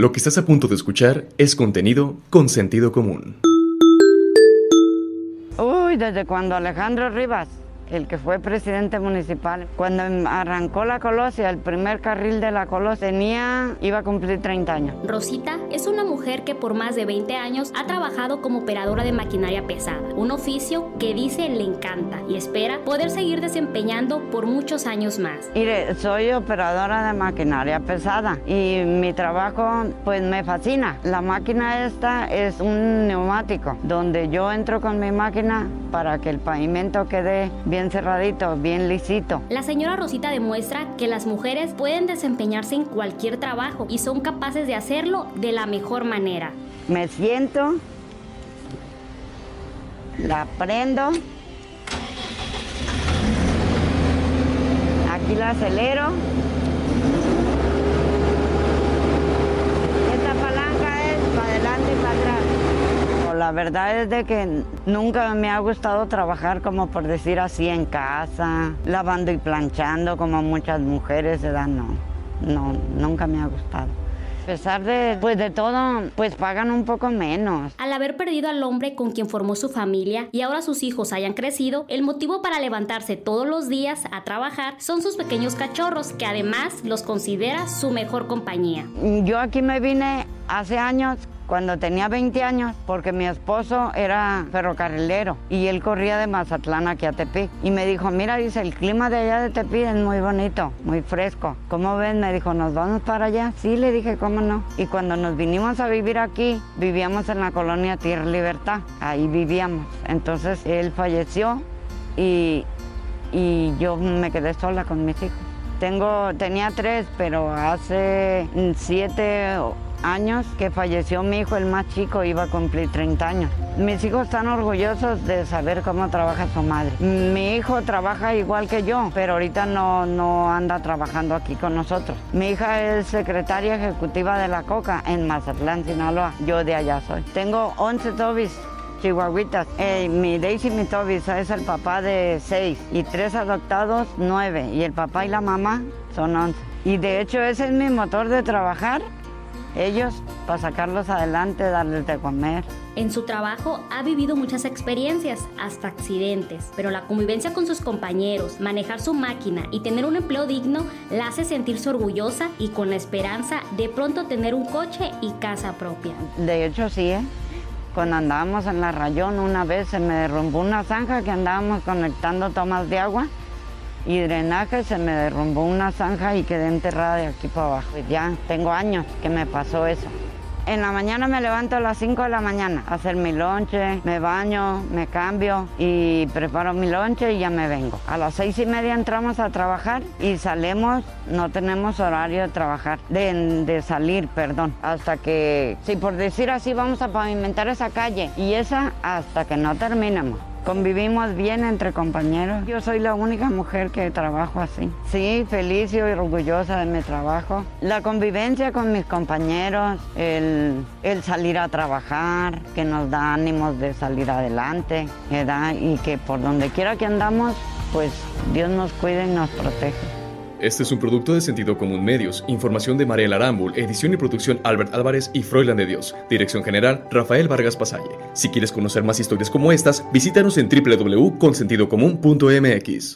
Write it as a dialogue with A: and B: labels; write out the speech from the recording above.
A: Lo que estás a punto de escuchar es contenido con sentido común.
B: Uy, desde cuando Alejandro Rivas el que fue presidente municipal. Cuando arrancó la Colosia, el primer carril de la Colosia, tenía, iba a cumplir 30 años.
C: Rosita es una mujer que por más de 20 años ha trabajado como operadora de maquinaria pesada, un oficio que dice le encanta y espera poder seguir desempeñando por muchos años más.
B: Mire, soy operadora de maquinaria pesada y mi trabajo pues me fascina. La máquina esta es un neumático donde yo entro con mi máquina para que el pavimento quede bien bien cerradito, bien lisito.
C: La señora Rosita demuestra que las mujeres pueden desempeñarse en cualquier trabajo y son capaces de hacerlo de la mejor manera.
B: Me siento, la prendo, aquí la acelero la verdad es de que nunca me ha gustado trabajar como por decir así en casa, lavando y planchando como muchas mujeres, ¿verdad? No, no, nunca me ha gustado. A pesar de, pues de todo, pues pagan un poco menos.
C: Al haber perdido al hombre con quien formó su familia y ahora sus hijos hayan crecido, el motivo para levantarse todos los días a trabajar son sus pequeños cachorros, que además los considera su mejor compañía.
B: Yo aquí me vine hace años cuando tenía 20 años, porque mi esposo era ferrocarrilero y él corría de Mazatlán aquí a Tepic. Y me dijo, mira, dice, el clima de allá de Tepic es muy bonito, muy fresco. ¿Cómo ven? Me dijo, ¿nos vamos para allá? Sí, le dije, ¿cómo no? Y cuando nos vinimos a vivir aquí, vivíamos en la colonia Tierra Libertad, ahí vivíamos. Entonces él falleció y, y yo me quedé sola con mis hijos. Tengo, tenía tres, pero hace siete años que falleció mi hijo, el más chico, iba a cumplir 30 años. Mis hijos están orgullosos de saber cómo trabaja su madre. Mi hijo trabaja igual que yo, pero ahorita no, no anda trabajando aquí con nosotros. Mi hija es secretaria ejecutiva de la Coca en Mazatlán, Sinaloa. Yo de allá soy. Tengo 11 tobis chihuahuitas. Mi Daisy mi Tobis es el papá de seis y tres adoptados, nueve. Y el papá y la mamá son once. Y de hecho ese es mi motor de trabajar ellos para sacarlos adelante, darles de comer.
C: En su trabajo ha vivido muchas experiencias, hasta accidentes, pero la convivencia con sus compañeros, manejar su máquina y tener un empleo digno la hace sentirse orgullosa y con la esperanza de pronto tener un coche y casa propia.
B: De hecho sí, ¿eh? cuando andábamos en la rayón una vez se me derrumbó una zanja que andábamos conectando tomas de agua y drenaje, se me derrumbó una zanja y quedé enterrada de aquí para abajo. Ya tengo años que me pasó eso. En la mañana me levanto a las 5 de la mañana a hacer mi lonche, me baño, me cambio y preparo mi lonche y ya me vengo. A las seis y media entramos a trabajar y salimos, no tenemos horario de trabajar, de, de salir, perdón, hasta que, si por decir así, vamos a pavimentar esa calle y esa hasta que no terminemos. Convivimos bien entre compañeros. Yo soy la única mujer que trabajo así. Sí, feliz y orgullosa de mi trabajo. La convivencia con mis compañeros, el, salir a trabajar, que nos da ánimos de salir adelante. Y que por donde quiera que andamos, pues Dios nos cuide y nos protege.
A: Este es un producto de Sentido Común Medios. Información de Mariela Arambul, edición y producción Albert Álvarez y Froilan de Dios. Dirección general Rafael Vargas Pasalle. Si quieres conocer más historias como estas, visítanos en www.consentidocomún.mx.